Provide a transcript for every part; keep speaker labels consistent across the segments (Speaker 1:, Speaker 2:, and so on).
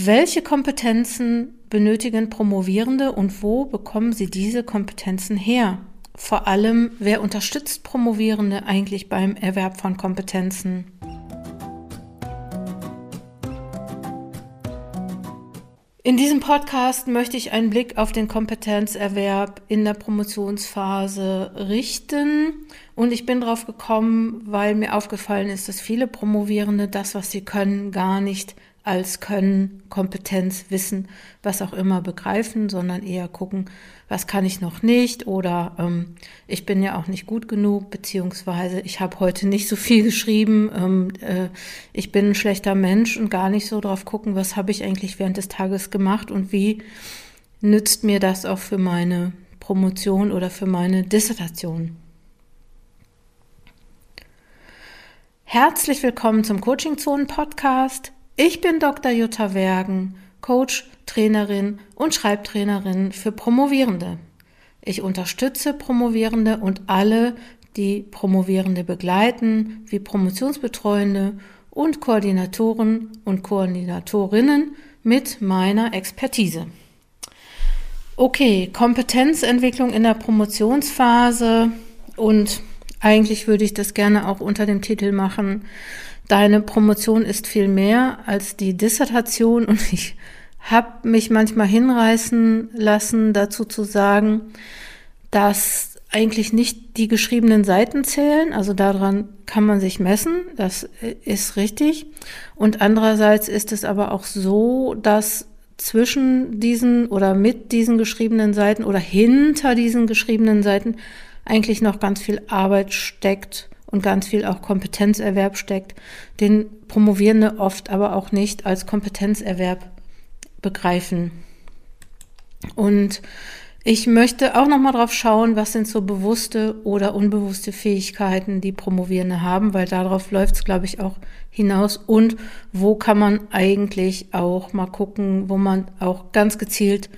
Speaker 1: Welche Kompetenzen benötigen Promovierende und wo bekommen sie diese Kompetenzen her? Vor allem, wer unterstützt Promovierende eigentlich beim Erwerb von Kompetenzen? In diesem Podcast möchte ich einen Blick auf den Kompetenzerwerb in der Promotionsphase richten. Und ich bin drauf gekommen, weil mir aufgefallen ist, dass viele Promovierende das, was sie können, gar nicht als Können, Kompetenz, Wissen, was auch immer begreifen, sondern eher gucken, was kann ich noch nicht oder ähm, ich bin ja auch nicht gut genug, beziehungsweise ich habe heute nicht so viel geschrieben, ähm, äh, ich bin ein schlechter Mensch und gar nicht so drauf gucken, was habe ich eigentlich während des Tages gemacht und wie nützt mir das auch für meine Promotion oder für meine Dissertation. Herzlich willkommen zum Coaching Zonen Podcast. Ich bin Dr. Jutta Wergen, Coach, Trainerin und Schreibtrainerin für Promovierende. Ich unterstütze Promovierende und alle, die Promovierende begleiten, wie Promotionsbetreuende und Koordinatoren und Koordinatorinnen mit meiner Expertise. Okay, Kompetenzentwicklung in der Promotionsphase und eigentlich würde ich das gerne auch unter dem Titel machen, deine Promotion ist viel mehr als die Dissertation und ich habe mich manchmal hinreißen lassen, dazu zu sagen, dass eigentlich nicht die geschriebenen Seiten zählen, also daran kann man sich messen, das ist richtig. Und andererseits ist es aber auch so, dass zwischen diesen oder mit diesen geschriebenen Seiten oder hinter diesen geschriebenen Seiten eigentlich noch ganz viel Arbeit steckt und ganz viel auch Kompetenzerwerb steckt, den Promovierende oft aber auch nicht als Kompetenzerwerb begreifen. Und ich möchte auch noch mal drauf schauen, was sind so bewusste oder unbewusste Fähigkeiten, die Promovierende haben, weil darauf läuft es, glaube ich, auch hinaus. Und wo kann man eigentlich auch mal gucken, wo man auch ganz gezielt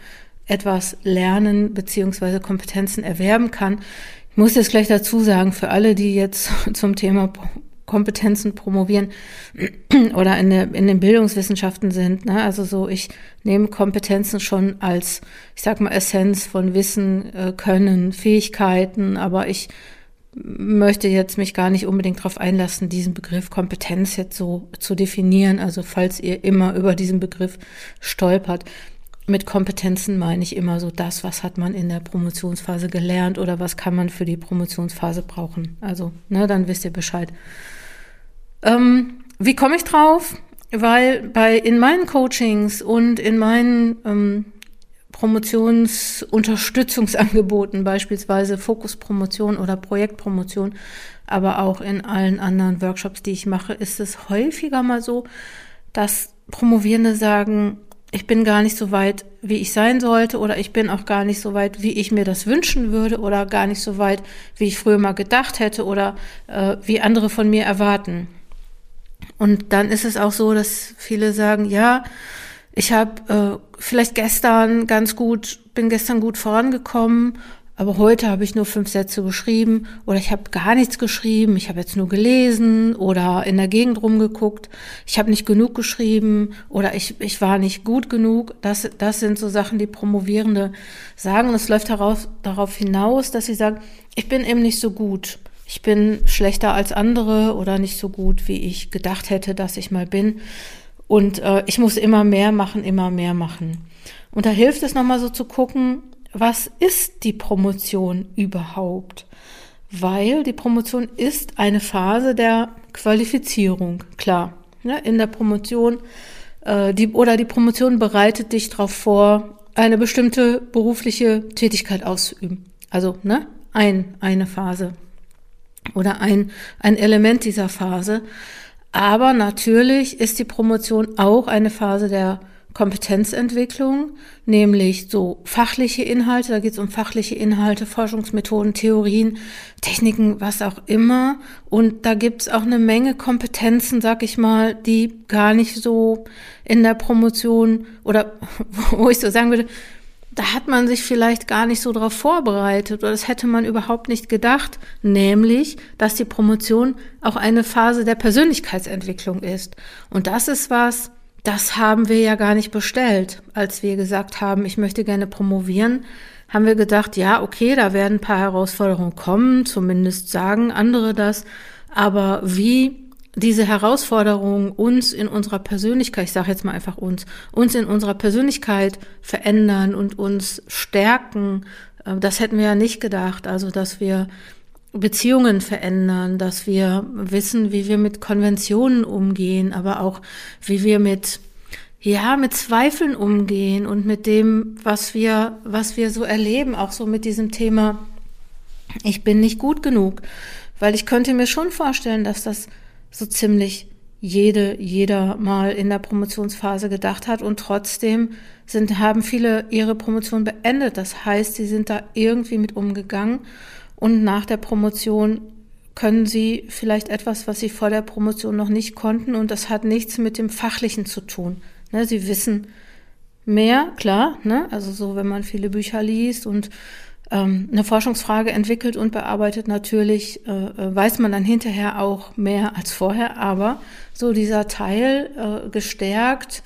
Speaker 1: etwas lernen beziehungsweise Kompetenzen erwerben kann, ich muss jetzt gleich dazu sagen, für alle, die jetzt zum Thema Kompetenzen promovieren oder in, der, in den Bildungswissenschaften sind. Ne? Also so, ich nehme Kompetenzen schon als, ich sag mal, Essenz von Wissen, äh, Können, Fähigkeiten, aber ich möchte jetzt mich gar nicht unbedingt darauf einlassen, diesen Begriff Kompetenz jetzt so zu definieren. Also falls ihr immer über diesen Begriff stolpert, mit Kompetenzen meine ich immer so das, was hat man in der Promotionsphase gelernt oder was kann man für die Promotionsphase brauchen. Also, ne, dann wisst ihr Bescheid. Ähm, wie komme ich drauf? Weil bei in meinen Coachings und in meinen ähm, Promotionsunterstützungsangeboten, beispielsweise Fokuspromotion oder Projektpromotion, aber auch in allen anderen Workshops, die ich mache, ist es häufiger mal so, dass Promovierende sagen, ich bin gar nicht so weit, wie ich sein sollte, oder ich bin auch gar nicht so weit, wie ich mir das wünschen würde, oder gar nicht so weit, wie ich früher mal gedacht hätte, oder äh, wie andere von mir erwarten. Und dann ist es auch so, dass viele sagen, ja, ich habe äh, vielleicht gestern ganz gut, bin gestern gut vorangekommen aber heute habe ich nur fünf Sätze geschrieben oder ich habe gar nichts geschrieben, ich habe jetzt nur gelesen oder in der Gegend rumgeguckt, ich habe nicht genug geschrieben oder ich, ich war nicht gut genug. Das, das sind so Sachen, die Promovierende sagen. Und es läuft darauf, darauf hinaus, dass sie sagen, ich bin eben nicht so gut. Ich bin schlechter als andere oder nicht so gut, wie ich gedacht hätte, dass ich mal bin. Und äh, ich muss immer mehr machen, immer mehr machen. Und da hilft es nochmal so zu gucken, was ist die Promotion überhaupt? Weil die Promotion ist eine Phase der Qualifizierung, klar. Ne? In der Promotion äh, die, oder die Promotion bereitet dich darauf vor, eine bestimmte berufliche Tätigkeit auszuüben. Also ne, ein, eine Phase oder ein, ein Element dieser Phase. Aber natürlich ist die Promotion auch eine Phase der Kompetenzentwicklung, nämlich so fachliche Inhalte, da geht es um fachliche Inhalte, Forschungsmethoden, Theorien, Techniken, was auch immer. Und da gibt es auch eine Menge Kompetenzen, sag ich mal, die gar nicht so in der Promotion oder wo ich so sagen würde, da hat man sich vielleicht gar nicht so darauf vorbereitet oder das hätte man überhaupt nicht gedacht, nämlich, dass die Promotion auch eine Phase der Persönlichkeitsentwicklung ist. Und das ist was, das haben wir ja gar nicht bestellt. Als wir gesagt haben, ich möchte gerne promovieren, haben wir gedacht, ja, okay, da werden ein paar Herausforderungen kommen, zumindest sagen andere das. Aber wie diese Herausforderungen uns in unserer Persönlichkeit, ich sage jetzt mal einfach uns, uns in unserer Persönlichkeit verändern und uns stärken, äh, das hätten wir ja nicht gedacht. Also, dass wir Beziehungen verändern, dass wir wissen, wie wir mit Konventionen umgehen, aber auch wie wir mit ja, mit Zweifeln umgehen und mit dem, was wir, was wir so erleben, auch so mit diesem Thema, ich bin nicht gut genug. Weil ich könnte mir schon vorstellen, dass das so ziemlich jede, jeder mal in der Promotionsphase gedacht hat und trotzdem sind, haben viele ihre Promotion beendet. Das heißt, sie sind da irgendwie mit umgegangen und nach der Promotion können sie vielleicht etwas, was sie vor der Promotion noch nicht konnten und das hat nichts mit dem Fachlichen zu tun. Ne, sie wissen mehr, klar, ne? also so, wenn man viele Bücher liest und ähm, eine Forschungsfrage entwickelt und bearbeitet, natürlich äh, äh, weiß man dann hinterher auch mehr als vorher, aber so dieser Teil äh, gestärkt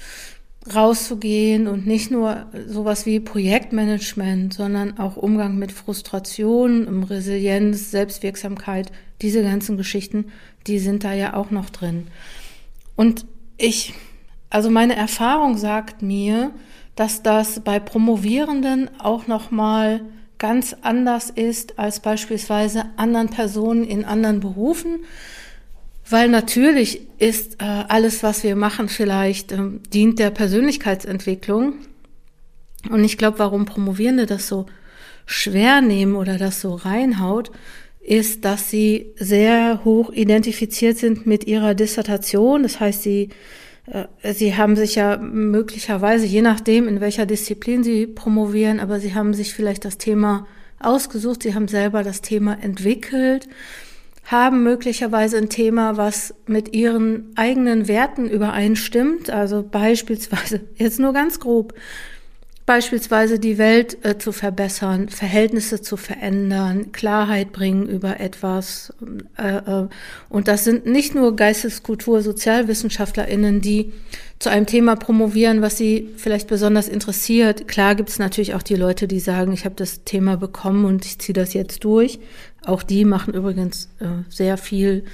Speaker 1: rauszugehen und nicht nur sowas wie Projektmanagement, sondern auch Umgang mit Frustration, Resilienz, Selbstwirksamkeit, diese ganzen Geschichten, die sind da ja auch noch drin. Und ich also meine Erfahrung sagt mir, dass das bei Promovierenden auch noch mal ganz anders ist als beispielsweise anderen Personen in anderen Berufen, weil natürlich ist äh, alles, was wir machen, vielleicht äh, dient der Persönlichkeitsentwicklung. Und ich glaube, warum Promovierende das so schwer nehmen oder das so reinhaut, ist, dass sie sehr hoch identifiziert sind mit ihrer Dissertation. Das heißt, sie äh, sie haben sich ja möglicherweise, je nachdem, in welcher Disziplin Sie promovieren, aber Sie haben sich vielleicht das Thema ausgesucht, Sie haben selber das Thema entwickelt, haben möglicherweise ein Thema, was mit Ihren eigenen Werten übereinstimmt, also beispielsweise, jetzt nur ganz grob, beispielsweise die Welt äh, zu verbessern, Verhältnisse zu verändern, Klarheit bringen über etwas. Äh, äh, und das sind nicht nur Geisteskultur, Sozialwissenschaftlerinnen, die zu einem Thema promovieren, was sie vielleicht besonders interessiert. Klar gibt es natürlich auch die Leute, die sagen, ich habe das Thema bekommen und ich ziehe das jetzt durch. Auch die machen übrigens äh, sehr viel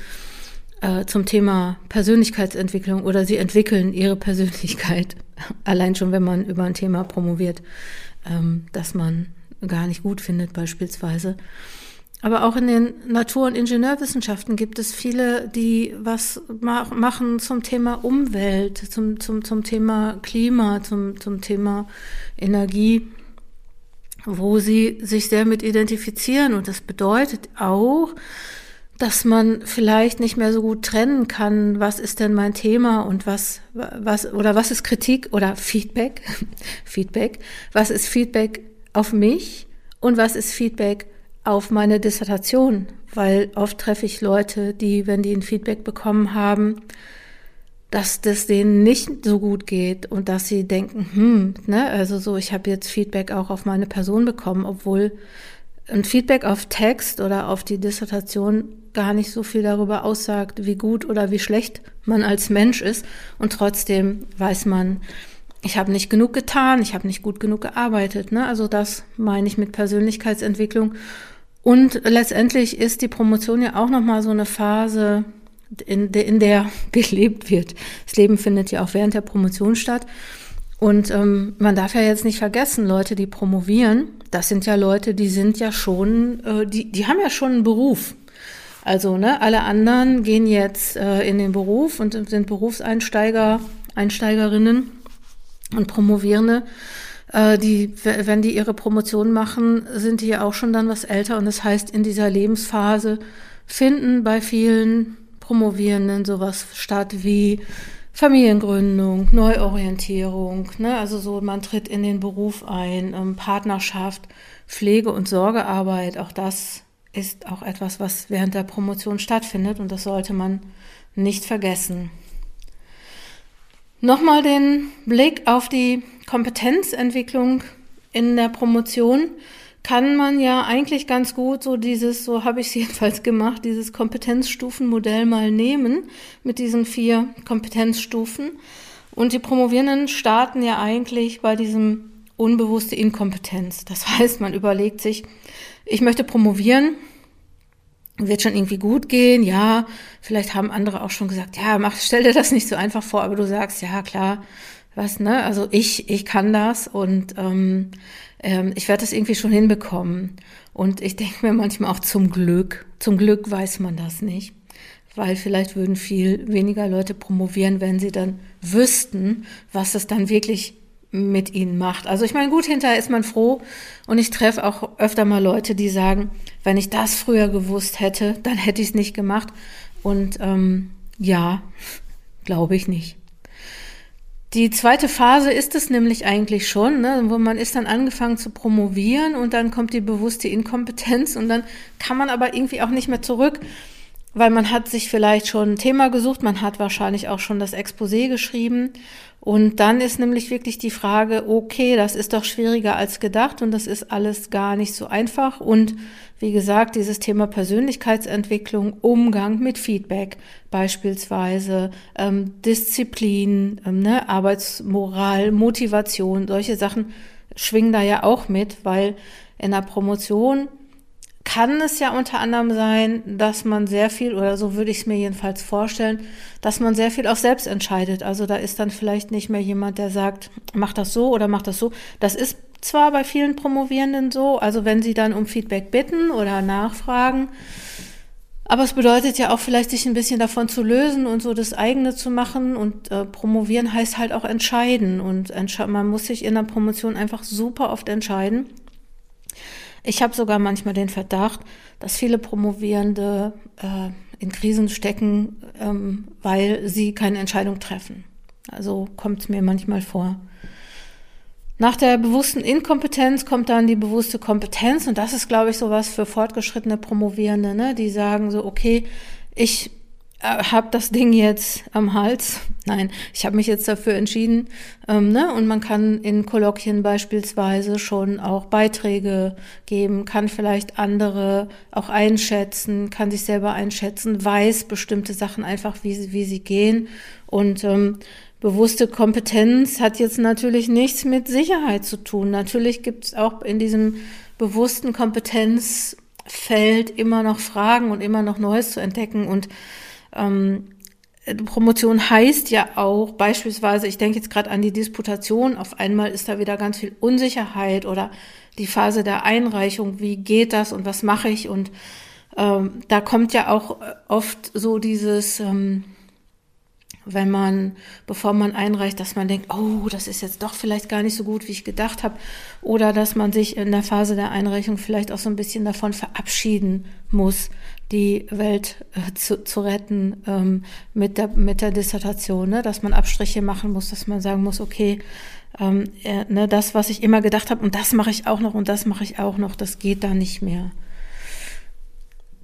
Speaker 1: äh, zum Thema Persönlichkeitsentwicklung oder sie entwickeln ihre Persönlichkeit. Allein schon, wenn man über ein Thema promoviert, ähm, das man gar nicht gut findet beispielsweise. Aber auch in den Natur- und Ingenieurwissenschaften gibt es viele, die was machen zum Thema Umwelt, zum, zum, zum Thema Klima, zum, zum Thema Energie, wo sie sich sehr mit identifizieren. Und das bedeutet auch, dass man vielleicht nicht mehr so gut trennen kann, was ist denn mein Thema und was, was, oder was ist Kritik oder Feedback, Feedback, was ist Feedback auf mich und was ist Feedback auf meine Dissertation, weil oft treffe ich Leute, die, wenn die ein Feedback bekommen haben, dass das denen nicht so gut geht und dass sie denken, hm, ne, also so, ich habe jetzt Feedback auch auf meine Person bekommen, obwohl ein Feedback auf Text oder auf die Dissertation gar nicht so viel darüber aussagt, wie gut oder wie schlecht man als Mensch ist. Und trotzdem weiß man, ich habe nicht genug getan, ich habe nicht gut genug gearbeitet. Ne? Also das meine ich mit Persönlichkeitsentwicklung. Und letztendlich ist die Promotion ja auch nochmal so eine Phase, in, de, in der gelebt wird. Das Leben findet ja auch während der Promotion statt. Und ähm, man darf ja jetzt nicht vergessen, Leute, die promovieren, das sind ja Leute, die sind ja schon, äh, die, die haben ja schon einen Beruf. Also, ne, alle anderen gehen jetzt äh, in den Beruf und sind Berufseinsteiger, Einsteigerinnen und Promovierende. Äh, die, wenn die ihre Promotion machen, sind die ja auch schon dann was älter. Und das heißt, in dieser Lebensphase finden bei vielen Promovierenden sowas statt wie Familiengründung, Neuorientierung, ne? also so, man tritt in den Beruf ein, ähm, Partnerschaft, Pflege- und Sorgearbeit, auch das ist auch etwas, was während der Promotion stattfindet und das sollte man nicht vergessen. Nochmal den Blick auf die Kompetenzentwicklung in der Promotion kann man ja eigentlich ganz gut so dieses, so habe ich es jedenfalls gemacht, dieses Kompetenzstufenmodell mal nehmen mit diesen vier Kompetenzstufen Und die Promovierenden starten ja eigentlich bei diesem unbewusste Inkompetenz. Das heißt, man überlegt sich, ich möchte promovieren, wird schon irgendwie gut gehen, ja, vielleicht haben andere auch schon gesagt, ja, mach, stell dir das nicht so einfach vor, aber du sagst, ja, klar, was, ne, also ich, ich kann das und ähm, ähm, ich werde das irgendwie schon hinbekommen. Und ich denke mir manchmal auch zum Glück, zum Glück weiß man das nicht, weil vielleicht würden viel weniger Leute promovieren, wenn sie dann wüssten, was es dann wirklich mit ihnen macht. Also ich meine, gut, hinterher ist man froh und ich treffe auch öfter mal Leute, die sagen, wenn ich das früher gewusst hätte, dann hätte ich es nicht gemacht. Und ähm, ja, glaube ich nicht. Die zweite Phase ist es nämlich eigentlich schon, ne, wo man ist dann angefangen zu promovieren und dann kommt die bewusste Inkompetenz und dann kann man aber irgendwie auch nicht mehr zurück, weil man hat sich vielleicht schon ein Thema gesucht, man hat wahrscheinlich auch schon das Exposé geschrieben und dann ist nämlich wirklich die Frage, okay, das ist doch schwieriger als gedacht und das ist alles gar nicht so einfach. Und wie gesagt, dieses Thema Persönlichkeitsentwicklung, Umgang mit Feedback beispielsweise, ähm, Disziplin, ähm, ne, Arbeitsmoral, Motivation, solche Sachen schwingen da ja auch mit, weil in der Promotion kann es ja unter anderem sein, dass man sehr viel, oder so würde ich es mir jedenfalls vorstellen, dass man sehr viel auch selbst entscheidet. Also da ist dann vielleicht nicht mehr jemand, der sagt, mach das so oder mach das so. Das ist zwar bei vielen Promovierenden so, also wenn sie dann um Feedback bitten oder nachfragen, aber es bedeutet ja auch vielleicht, sich ein bisschen davon zu lösen und so das eigene zu machen. Und äh, promovieren heißt halt auch entscheiden. Und man muss sich in der Promotion einfach super oft entscheiden. Ich habe sogar manchmal den Verdacht, dass viele Promovierende äh, in Krisen stecken, ähm, weil sie keine Entscheidung treffen. Also kommt es mir manchmal vor. Nach der bewussten Inkompetenz kommt dann die bewusste Kompetenz und das ist, glaube ich, sowas für fortgeschrittene Promovierende, ne? die sagen so, okay, ich habe das Ding jetzt am Hals. Nein, ich habe mich jetzt dafür entschieden. Ähm, ne? Und man kann in Kolloquien beispielsweise schon auch Beiträge geben, kann vielleicht andere auch einschätzen, kann sich selber einschätzen, weiß bestimmte Sachen einfach, wie sie, wie sie gehen. Und ähm, bewusste Kompetenz hat jetzt natürlich nichts mit Sicherheit zu tun. Natürlich gibt es auch in diesem bewussten Kompetenzfeld immer noch Fragen und immer noch Neues zu entdecken und ähm, Promotion heißt ja auch beispielsweise, ich denke jetzt gerade an die Disputation, auf einmal ist da wieder ganz viel Unsicherheit oder die Phase der Einreichung, wie geht das und was mache ich? Und ähm, da kommt ja auch oft so dieses, ähm, wenn man, bevor man einreicht, dass man denkt, oh, das ist jetzt doch vielleicht gar nicht so gut, wie ich gedacht habe, oder dass man sich in der Phase der Einreichung vielleicht auch so ein bisschen davon verabschieden muss, die Welt äh, zu, zu retten ähm, mit, der, mit der Dissertation, ne? dass man Abstriche machen muss, dass man sagen muss, okay, ähm, äh, ne, das, was ich immer gedacht habe, und das mache ich auch noch und das mache ich auch noch, das geht da nicht mehr.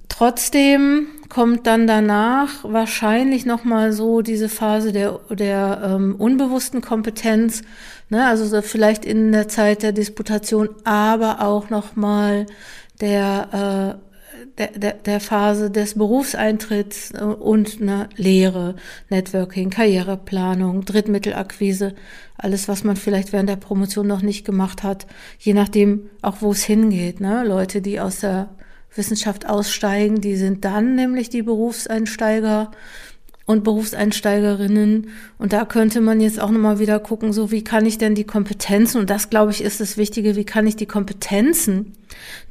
Speaker 1: Trotzdem kommt dann danach wahrscheinlich noch mal so diese Phase der der ähm, unbewussten Kompetenz, ne? also so vielleicht in der Zeit der Disputation, aber auch noch mal der äh, der, der, der Phase des Berufseintritts äh, und eine Lehre, Networking, Karriereplanung, Drittmittelakquise, alles, was man vielleicht während der Promotion noch nicht gemacht hat, je nachdem auch, wo es hingeht. Ne? Leute, die aus der Wissenschaft aussteigen, die sind dann nämlich die Berufseinsteiger und Berufseinsteigerinnen. Und da könnte man jetzt auch nochmal wieder gucken, so wie kann ich denn die Kompetenzen, und das glaube ich ist das Wichtige, wie kann ich die Kompetenzen,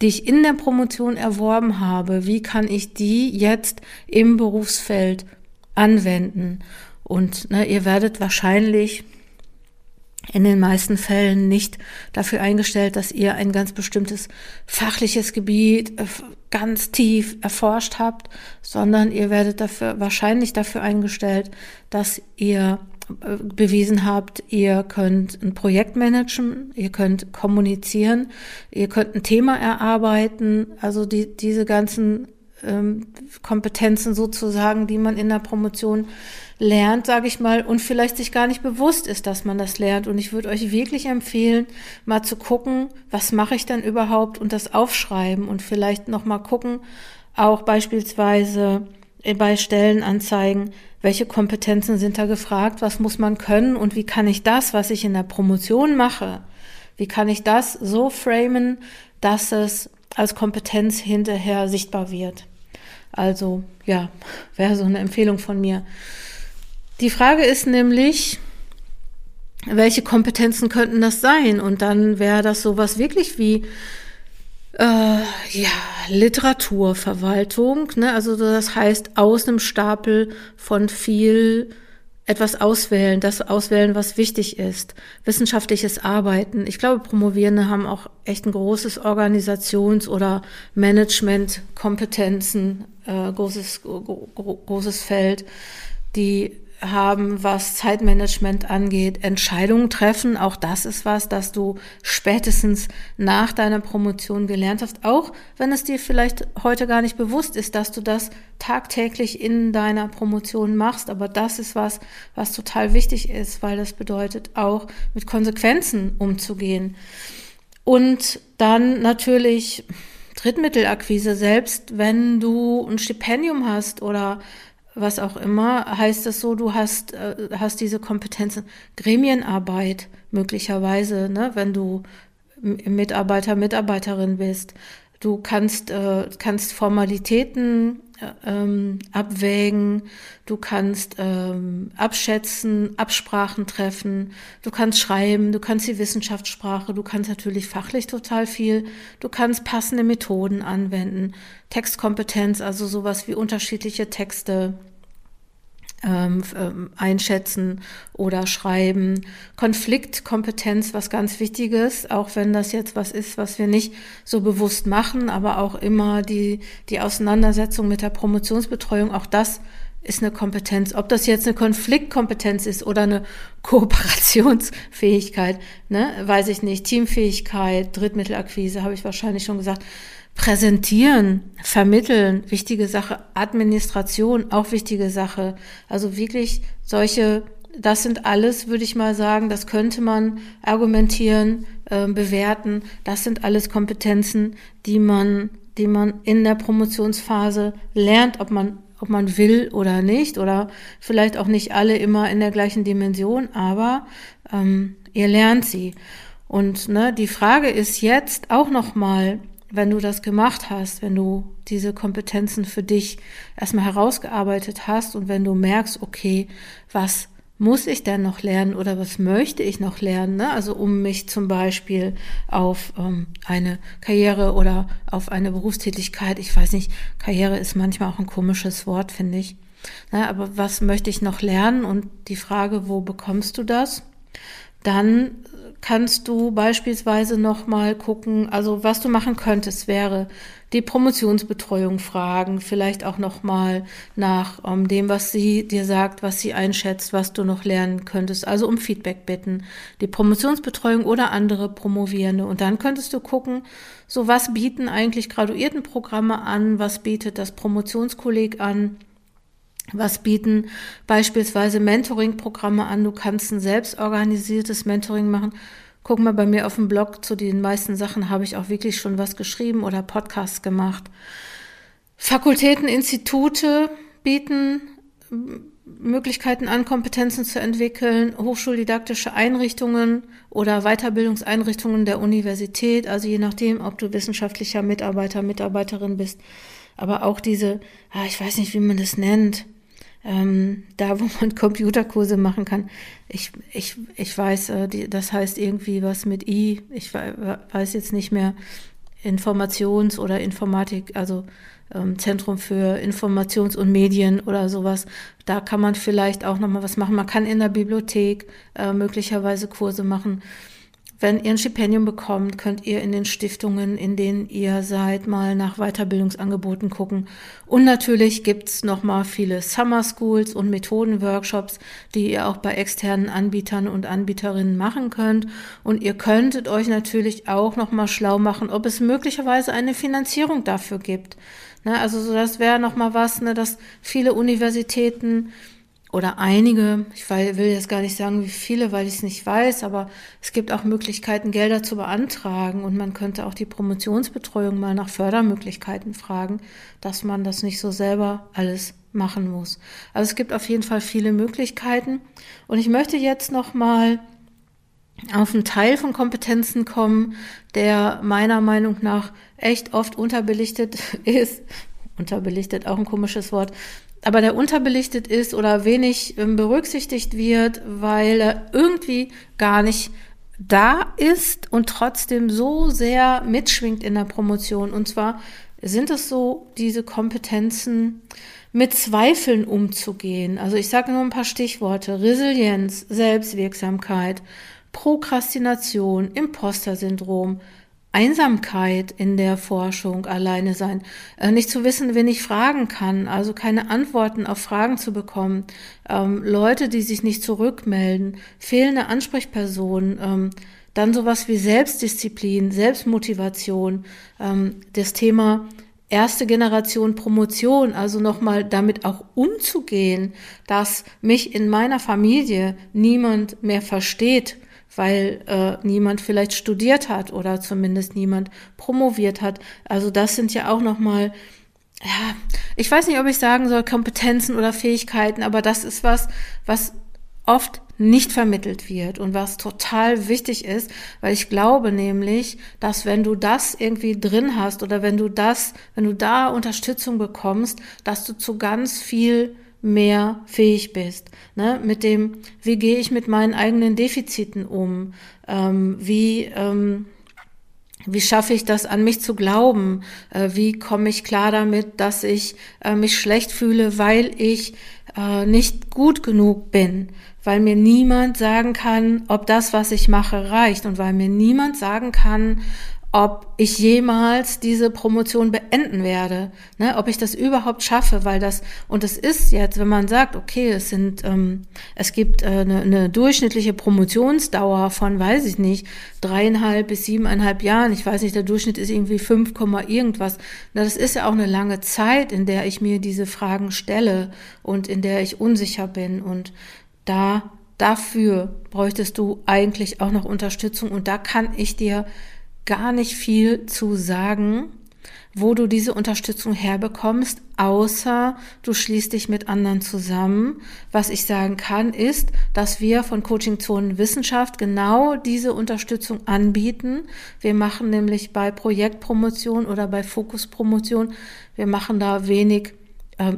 Speaker 1: die ich in der Promotion erworben habe, wie kann ich die jetzt im Berufsfeld anwenden? Und ne, ihr werdet wahrscheinlich in den meisten Fällen nicht dafür eingestellt, dass ihr ein ganz bestimmtes fachliches Gebiet äh, ganz tief erforscht habt, sondern ihr werdet dafür wahrscheinlich dafür eingestellt, dass ihr äh, bewiesen habt, ihr könnt ein Projekt managen, ihr könnt kommunizieren, ihr könnt ein Thema erarbeiten, also die, diese ganzen ähm, Kompetenzen sozusagen, die man in der Promotion lernt, sage ich mal, und vielleicht sich gar nicht bewusst ist, dass man das lernt. Und ich würde euch wirklich empfehlen, mal zu gucken, was mache ich dann überhaupt und das aufschreiben und vielleicht noch mal gucken, auch beispielsweise bei Stellenanzeigen, welche Kompetenzen sind da gefragt, was muss man können und wie kann ich das, was ich in der Promotion mache, wie kann ich das so framen, dass es als Kompetenz hinterher sichtbar wird. Also ja, wäre so eine Empfehlung von mir. Die Frage ist nämlich, welche Kompetenzen könnten das sein? Und dann wäre das sowas wirklich wie äh, ja, Literaturverwaltung, ne? also das heißt aus einem Stapel von viel etwas auswählen, das auswählen, was wichtig ist, wissenschaftliches Arbeiten. Ich glaube, Promovierende haben auch echt ein großes Organisations- oder Managementkompetenzen, äh, großes, großes Feld, die haben, was Zeitmanagement angeht, Entscheidungen treffen. Auch das ist was, das du spätestens nach deiner Promotion gelernt hast, auch wenn es dir vielleicht heute gar nicht bewusst ist, dass du das tagtäglich in deiner Promotion machst. Aber das ist was, was total wichtig ist, weil das bedeutet auch mit Konsequenzen umzugehen. Und dann natürlich Drittmittelakquise, selbst wenn du ein Stipendium hast oder was auch immer, heißt das so, du hast, äh, hast diese Kompetenzen. Gremienarbeit möglicherweise, ne, wenn du Mitarbeiter, Mitarbeiterin bist. Du kannst, äh, kannst Formalitäten ähm, abwägen, du kannst ähm, abschätzen, Absprachen treffen, du kannst schreiben, du kannst die Wissenschaftssprache, du kannst natürlich fachlich total viel, du kannst passende Methoden anwenden, Textkompetenz, also sowas wie unterschiedliche Texte ähm, ähm, einschätzen oder schreiben. Konfliktkompetenz, was ganz Wichtiges, auch wenn das jetzt was ist, was wir nicht so bewusst machen, aber auch immer die, die Auseinandersetzung mit der Promotionsbetreuung, auch das ist eine Kompetenz. Ob das jetzt eine Konfliktkompetenz ist oder eine Kooperationsfähigkeit, ne, weiß ich nicht. Teamfähigkeit, Drittmittelakquise, habe ich wahrscheinlich schon gesagt. Präsentieren, vermitteln, wichtige Sache. Administration, auch wichtige Sache. Also wirklich solche, das sind alles, würde ich mal sagen, das könnte man argumentieren, äh, bewerten. Das sind alles Kompetenzen, die man, die man in der Promotionsphase lernt, ob man ob man will oder nicht, oder vielleicht auch nicht alle immer in der gleichen Dimension, aber ähm, ihr lernt sie. Und ne, die Frage ist jetzt auch nochmal, wenn du das gemacht hast, wenn du diese Kompetenzen für dich erstmal herausgearbeitet hast und wenn du merkst, okay, was muss ich denn noch lernen oder was möchte ich noch lernen? Ne? Also um mich zum Beispiel auf ähm, eine Karriere oder auf eine Berufstätigkeit, ich weiß nicht, Karriere ist manchmal auch ein komisches Wort, finde ich. Ne? Aber was möchte ich noch lernen? Und die Frage, wo bekommst du das? Dann kannst du beispielsweise noch mal gucken, also was du machen könntest, wäre die Promotionsbetreuung fragen, vielleicht auch noch mal nach um, ähm, dem, was sie dir sagt, was sie einschätzt, was du noch lernen könntest, also um Feedback bitten, die Promotionsbetreuung oder andere Promovierende. Und dann könntest du gucken, so was bieten eigentlich Graduiertenprogramme an, was bietet das Promotionskolleg an, was bieten beispielsweise Mentoring-Programme an? Du kannst ein selbstorganisiertes Mentoring machen. Guck mal bei mir auf dem Blog, zu den meisten Sachen habe ich auch wirklich schon was geschrieben oder Podcasts gemacht. Fakultäten, Institute bieten Möglichkeiten an, Kompetenzen zu entwickeln, hochschuldidaktische Einrichtungen oder Weiterbildungseinrichtungen der Universität, also je nachdem, ob du wissenschaftlicher Mitarbeiter, Mitarbeiterin bist, aber auch diese, ah, ich weiß nicht, wie man das nennt, ähm, da, wo man Computerkurse machen kann. Ich, ich, ich weiß, äh, die, das heißt irgendwie was mit I. Ich weiß jetzt nicht mehr. Informations- oder Informatik, also ähm, Zentrum für Informations- und Medien oder sowas. Da kann man vielleicht auch nochmal was machen. Man kann in der Bibliothek äh, möglicherweise Kurse machen. Wenn ihr ein Stipendium bekommt, könnt ihr in den Stiftungen, in denen ihr seid, mal nach Weiterbildungsangeboten gucken. Und natürlich gibt's noch mal viele Summer Schools und Methodenworkshops, die ihr auch bei externen Anbietern und Anbieterinnen machen könnt. Und ihr könntet euch natürlich auch noch mal schlau machen, ob es möglicherweise eine Finanzierung dafür gibt. Ne, also so, das wäre noch mal was, ne, dass viele Universitäten oder einige, ich will jetzt gar nicht sagen, wie viele, weil ich es nicht weiß, aber es gibt auch Möglichkeiten, Gelder zu beantragen und man könnte auch die Promotionsbetreuung mal nach Fördermöglichkeiten fragen, dass man das nicht so selber alles machen muss. Also es gibt auf jeden Fall viele Möglichkeiten und ich möchte jetzt noch mal auf einen Teil von Kompetenzen kommen, der meiner Meinung nach echt oft unterbelichtet ist. Unterbelichtet, auch ein komisches Wort. Aber der unterbelichtet ist oder wenig ähm, berücksichtigt wird, weil er irgendwie gar nicht da ist und trotzdem so sehr mitschwingt in der Promotion. Und zwar sind es so diese Kompetenzen, mit Zweifeln umzugehen. Also ich sage nur ein paar Stichworte. Resilienz, Selbstwirksamkeit, Prokrastination, Imposter-Syndrom, Einsamkeit in der Forschung, alleine sein, äh, nicht zu wissen, wen ich fragen kann, also keine Antworten auf Fragen zu bekommen, ähm, Leute, die sich nicht zurückmelden, fehlende Ansprechpersonen, ähm, dann sowas wie Selbstdisziplin, Selbstmotivation, ähm, das Thema erste Generation Promotion, also nochmal damit auch umzugehen, dass mich in meiner Familie niemand mehr versteht, weil äh, niemand vielleicht studiert hat oder zumindest niemand promoviert hat. Also das sind ja auch noch mal ja, ich weiß nicht, ob ich sagen soll Kompetenzen oder Fähigkeiten, aber das ist was, was oft nicht vermittelt wird und was total wichtig ist, weil ich glaube nämlich, dass wenn du das irgendwie drin hast oder wenn du das, wenn du da Unterstützung bekommst, dass du zu ganz viel mehr fähig bist. Ne? Mit dem, wie gehe ich mit meinen eigenen Defiziten um? Ähm, wie, ähm, wie schaffe ich das, an mich zu glauben? Äh, wie komme ich klar damit, dass ich äh, mich schlecht fühle, weil ich äh, nicht gut genug bin? Weil mir niemand sagen kann, ob das, was ich mache, reicht und weil mir niemand sagen kann, ob ich jemals diese Promotion beenden werde, ne, ob ich das überhaupt schaffe, weil das und es ist jetzt, wenn man sagt, okay, es sind, ähm, es gibt äh, eine, durchschnittliche Promotionsdauer von, weiß ich nicht, dreieinhalb bis siebeneinhalb Jahren. Ich weiß nicht, der Durchschnitt ist irgendwie fünf irgendwas. Na, das ist ja auch eine lange Zeit, in der ich mir diese Fragen stelle und in der ich unsicher bin und da dafür bräuchtest du eigentlich auch noch Unterstützung und da kann ich dir gar nicht viel zu sagen, wo du diese Unterstützung herbekommst, außer du schließt dich mit anderen zusammen. Was ich sagen kann, ist, dass wir von Coaching Zonen Wissenschaft genau diese Unterstützung anbieten. Wir machen nämlich bei Projektpromotion oder bei Fokuspromotion, wir machen da wenig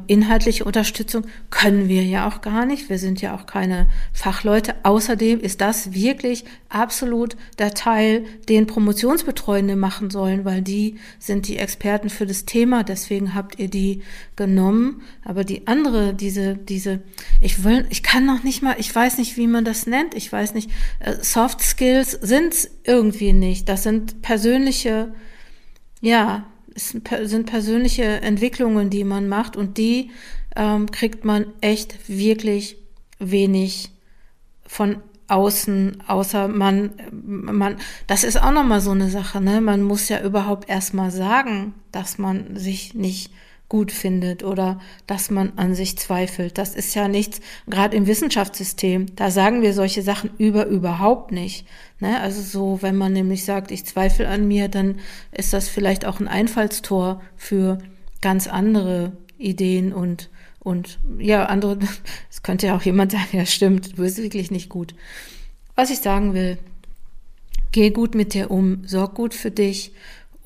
Speaker 1: inhaltliche Unterstützung können wir ja auch gar nicht. Wir sind ja auch keine Fachleute. Außerdem ist das wirklich absolut der Teil, den Promotionsbetreuende machen sollen, weil die sind die Experten für das Thema. Deswegen habt ihr die genommen. Aber die andere, diese, diese, ich will, ich kann noch nicht mal, ich weiß nicht, wie man das nennt. Ich weiß nicht, äh, Soft Skills sind's irgendwie nicht. Das sind persönliche, ja, es sind persönliche Entwicklungen, die man macht und die ähm, kriegt man echt wirklich wenig von außen, außer man, man, das ist auch nochmal so eine Sache, ne? Man muss ja überhaupt erstmal sagen, dass man sich nicht gut findet oder dass man an sich zweifelt. Das ist ja nichts, gerade im Wissenschaftssystem, da sagen wir solche Sachen über überhaupt nicht. Ne? Also so, wenn man nämlich sagt, ich zweifle an mir, dann ist das vielleicht auch ein Einfallstor für ganz andere Ideen und und ja, andere, es könnte ja auch jemand sagen, ja stimmt, du bist wirklich nicht gut. Was ich sagen will, geh gut mit dir um, sorg gut für dich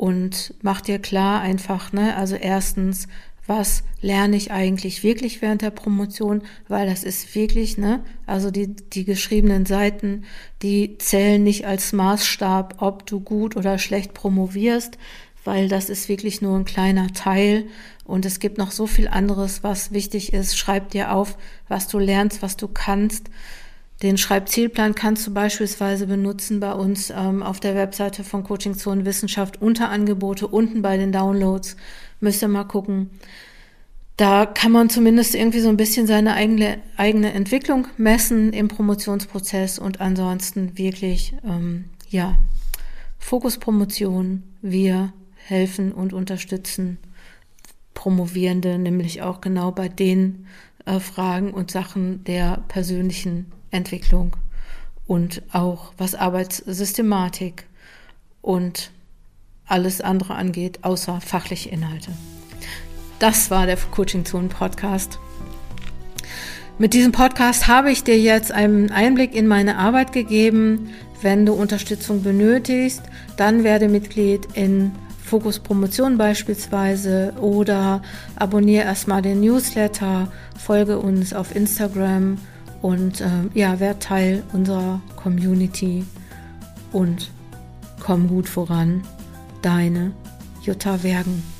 Speaker 1: und mach dir klar einfach, ne, also erstens, was lerne ich eigentlich wirklich während der Promotion, weil das ist wirklich, ne, also die, die geschriebenen Seiten, die zählen nicht als Maßstab, ob du gut oder schlecht promovierst, weil das ist wirklich nur ein kleiner Teil. Und es gibt noch so viel anderes, was wichtig ist. Schreib dir auf, was du lernst, was du kannst den Schreibzielplan kannst du beispielsweise benutzen bei uns ähm, auf der Webseite von Coaching Zone Wissenschaft unter Angebote, unten bei den Downloads. Müsst ihr mal gucken. Da kann man zumindest irgendwie so ein bisschen seine eigene, eigene Entwicklung messen im Promotionsprozess und ansonsten wirklich, ähm, ja, Fokuspromotion. Wir helfen und unterstützen Promovierende, nämlich auch genau bei den äh, Fragen und Sachen der persönlichen Entwicklung und auch was Arbeitssystematik und alles andere angeht, außer fachliche Inhalte. Das war der Coaching Zone Podcast. Mit diesem Podcast habe ich dir jetzt einen Einblick in meine Arbeit gegeben. Wenn du Unterstützung benötigst, dann werde Mitglied in Fokus Promotion beispielsweise oder abonniere erstmal den Newsletter, folge uns auf Instagram und äh, ja, werde Teil unserer Community und komm gut voran. Deine Jutta Wergen.